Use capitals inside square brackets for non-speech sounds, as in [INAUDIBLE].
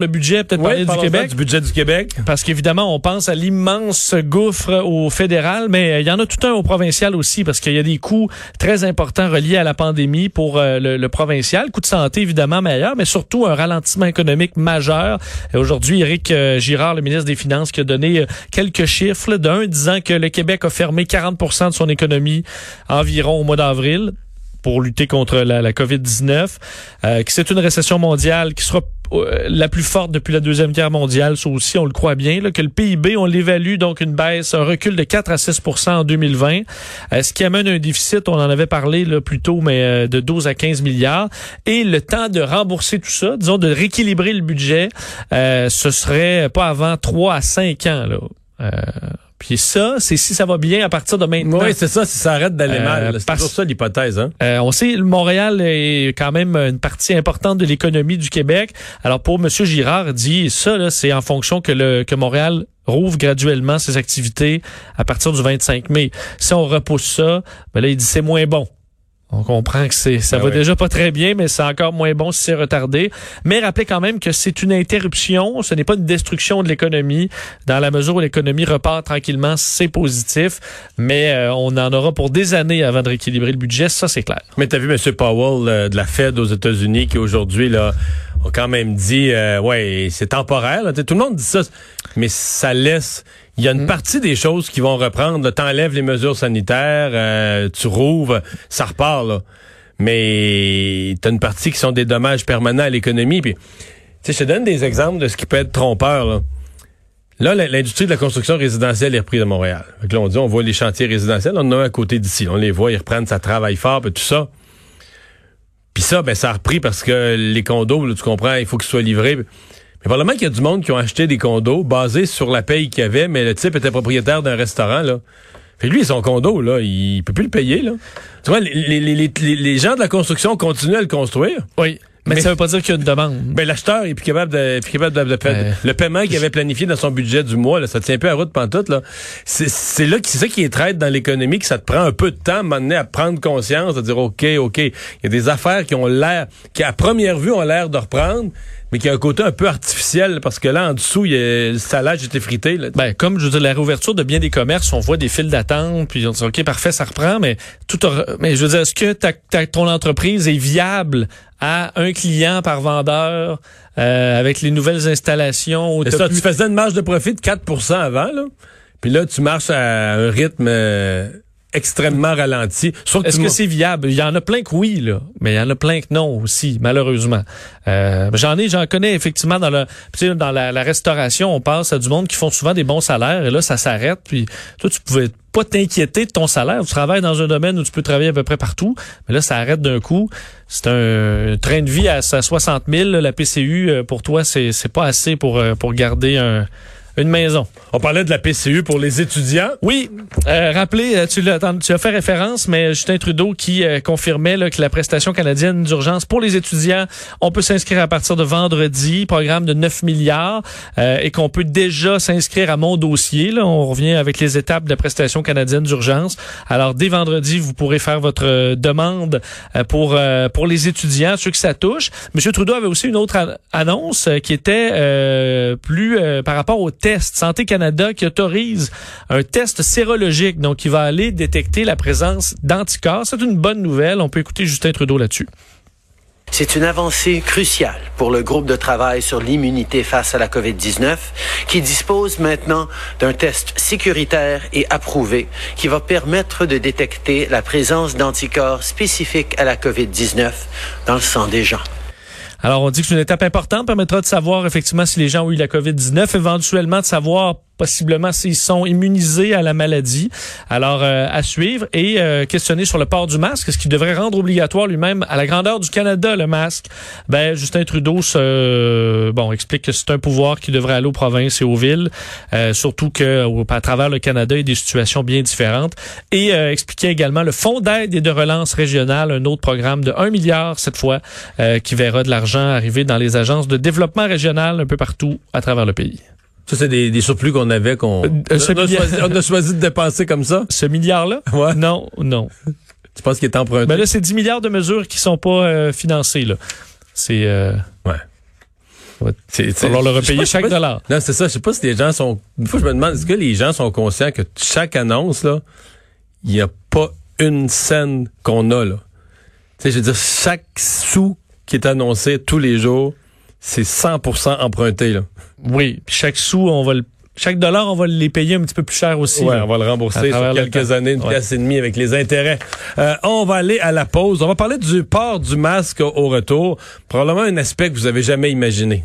le budget, peut-être Oui, parler du Québec. du budget du Québec. Parce qu'évidemment, on pense à l'immense gouffre au fédéral, mais euh, il y en a tout un au provincial aussi, parce qu'il y a des coûts très importants reliés à la pandémie pour euh, le, le provincial. Coût de santé, évidemment, meilleur, mais surtout un ralentissement économique majeur. Et Aujourd'hui, Éric euh, Girard, le ministre des Finances, qui a donné quelques chiffres. D'un, disant que le Québec a fermé 40 de son économie environ au mois d'avril pour lutter contre la, la COVID-19, euh, que c'est une récession mondiale qui sera euh, la plus forte depuis la Deuxième Guerre mondiale, ça aussi, on le croit bien, là, que le PIB, on l'évalue donc une baisse, un recul de 4 à 6% en 2020, euh, ce qui amène un déficit, on en avait parlé là, plus tôt, mais euh, de 12 à 15 milliards. Et le temps de rembourser tout ça, disons de rééquilibrer le budget, euh, ce serait pas avant 3 à 5 ans. Là. Puis ça, c'est si ça va bien à partir de maintenant. Oui, c'est ça, si ça arrête d'aller Euh, mal. C'est parce- toujours ça l'hypothèse. Hein? Euh, on sait, Montréal est quand même une partie importante de l'économie du Québec. Alors pour M. Girard, dit ça, c'est en fonction que, le, que Montréal rouvre graduellement ses activités à partir du 25 mai. Si on repousse ça, ben là, il dit c'est moins bon. On comprend que c'est ça Ben va oui. déjà pas très bien, mais c'est encore moins bon si c'est retardé. Mais rappelez quand même que c'est une interruption, ce n'est pas une destruction de l'économie. Dans la mesure où l'économie repart tranquillement, c'est positif. Mais euh, on en aura pour des années avant de rééquilibrer le budget, ça c'est clair. Mais t'as vu M. Powell euh, de la Fed aux États-Unis qui aujourd'hui là a quand même dit euh, ouais c'est temporaire. là. Tout le monde dit ça, mais ça laisse. Il y a une partie des choses qui vont reprendre. T'enlèves les mesures sanitaires, euh, tu rouvres, ça repart là. Mais t'as une partie qui sont des dommages permanents à l'économie. Puis, tu sais, je te donne des exemples de ce qui peut être trompeur. Là. Là, l'industrie de la construction résidentielle est reprise à Montréal. Fait que là, on dit, on voit les chantiers résidentiels, on en a un à côté d'ici. On les voit, ils reprennent, ça travaille fort, puis tout ça. Puis ça, ben, ça a repris parce que les condos, là, tu comprends, il faut qu'ils soient livrés. Mais probablement qu'il y a du monde qui ont acheté des condos basés sur la paye qu'il y avait, mais le type était propriétaire d'un restaurant, là. Fait lui, son condo, là, il peut plus le payer, là. Tu vois, les, les, les, les- les gens de la construction continuent à le construire. Oui. Mais, Mais- ça veut pas dire qu'il y a une demande. [LAUGHS] Ben, l'acheteur est plus capable de, plus capable de, Ouais. le paiement qu'il avait planifié dans son budget du mois, là, ça tient plus à route pantoute, là. C'est, c'est là qui, c'est ça qui est traite dans l'économie, que ça te prend un peu de temps à donné, à prendre conscience, de dire, OK, OK, il y a des affaires qui ont l'air, qui à première vue ont l'air de reprendre, mais qui a un côté un peu artificiel, parce que là, en dessous, il y a, le salage était frité, là. Ben, comme je veux dire, la réouverture de bien des commerces, on voit des files d'attente, puis on dit OK, parfait, ça reprend, mais tout aura- mais je veux dire, est-ce que ta, ta- ton entreprise est viable à un client par vendeur euh, avec les nouvelles installations? t'as ça, plus- tu faisais une marge de profit de 4% avant, là. Puis là, tu marches à un rythme euh, extrêmement ralenti. Sauf Est-ce que c'est viable? Il y en a plein que oui, là, mais il y en a plein que non aussi, malheureusement. Euh, j'en ai, j'en connais effectivement dans, le, tu sais, dans la, la restauration, on passe à du monde qui font souvent des bons salaires et là, ça s'arrête. Puis toi, tu pouvais pas t'inquiéter de ton salaire. Tu travailles dans un domaine où tu peux travailler à peu près partout, mais là, ça arrête d'un coup. C'est un train de vie à, à 60 000. là, La PCU, euh, pour toi, c'est c'est pas assez pour, euh, pour garder un, une maison. On parlait de la PCU pour les étudiants. Oui, euh, rappelez, euh, tu, as fait référence, mais Justin Trudeau qui euh, confirmait là, que la prestation canadienne d'urgence pour les étudiants, on peut s'inscrire à partir de vendredi, programme de 9 milliards, euh, et qu'on peut déjà s'inscrire à mon dossier. Là, on revient avec les étapes de la prestation canadienne d'urgence. Alors, dès vendredi, vous pourrez faire votre demande euh, pour euh, pour les étudiants, ceux que ça touche. Monsieur Trudeau avait aussi une autre an- annonce euh, qui était euh, plus euh, par rapport au Santé Canada qui autorise un test sérologique, donc qui va aller détecter la présence d'anticorps. C'est une bonne nouvelle. On peut écouter Justin Trudeau là-dessus. C'est une avancée cruciale pour le groupe de travail sur l'immunité face à la COVID-19 qui dispose maintenant d'un test sécuritaire et approuvé qui va permettre de détecter la présence d'anticorps spécifiques à la COVID-19 dans le sang des gens. Alors, on dit que c'est une étape importante, permettra de savoir effectivement si les gens ont eu la COVID-19, éventuellement de savoir possiblement s'ils sont immunisés à la maladie. Alors, euh, à suivre et euh, questionner sur le port du masque, ce qui devrait rendre obligatoire lui-même à la grandeur du Canada le masque. Ben, Justin Trudeau se, bon, explique que c'est un pouvoir qui devrait aller aux provinces et aux villes, euh, surtout que à travers le Canada, il y a des situations bien différentes. Et euh, expliquait également le fonds d'aide et de relance régionale, un autre programme de 1 milliard cette fois, euh, qui verra de l'argent arriver dans les agences de développement régional un peu partout à travers le pays. Ça, c'est des, des surplus qu'on avait, qu'on Euh, ce on, a milliard- choisi, on a choisi de dépenser comme ça. Ce milliard-là? Ouais. Non, non. [LAUGHS] Tu penses qu'il est emprunté? Ben là, c'est 10 milliards de mesures qui sont pas euh, financées. là. C'est... euh, ouais. C'est, Il va sais repayer chaque dollar. Non, c'est ça. Je sais pas si les gens sont. Une fois, je me demande, est-ce que les gens sont conscients que chaque annonce, là, il n'y a pas une scène qu'on a, là? Tu sais, je veux dire, chaque sou qui est annoncé tous les jours, c'est 100% emprunté, là. Oui, puis chaque sou, on va le, chaque dollar, on va les payer un petit peu plus cher aussi. Ouais, là. on va le rembourser sur quelques années, une Ouais. pièce et demie avec les intérêts. Euh, on va aller à la pause. On va parler du port du masque au retour. Probablement un aspect que vous avez jamais imaginé.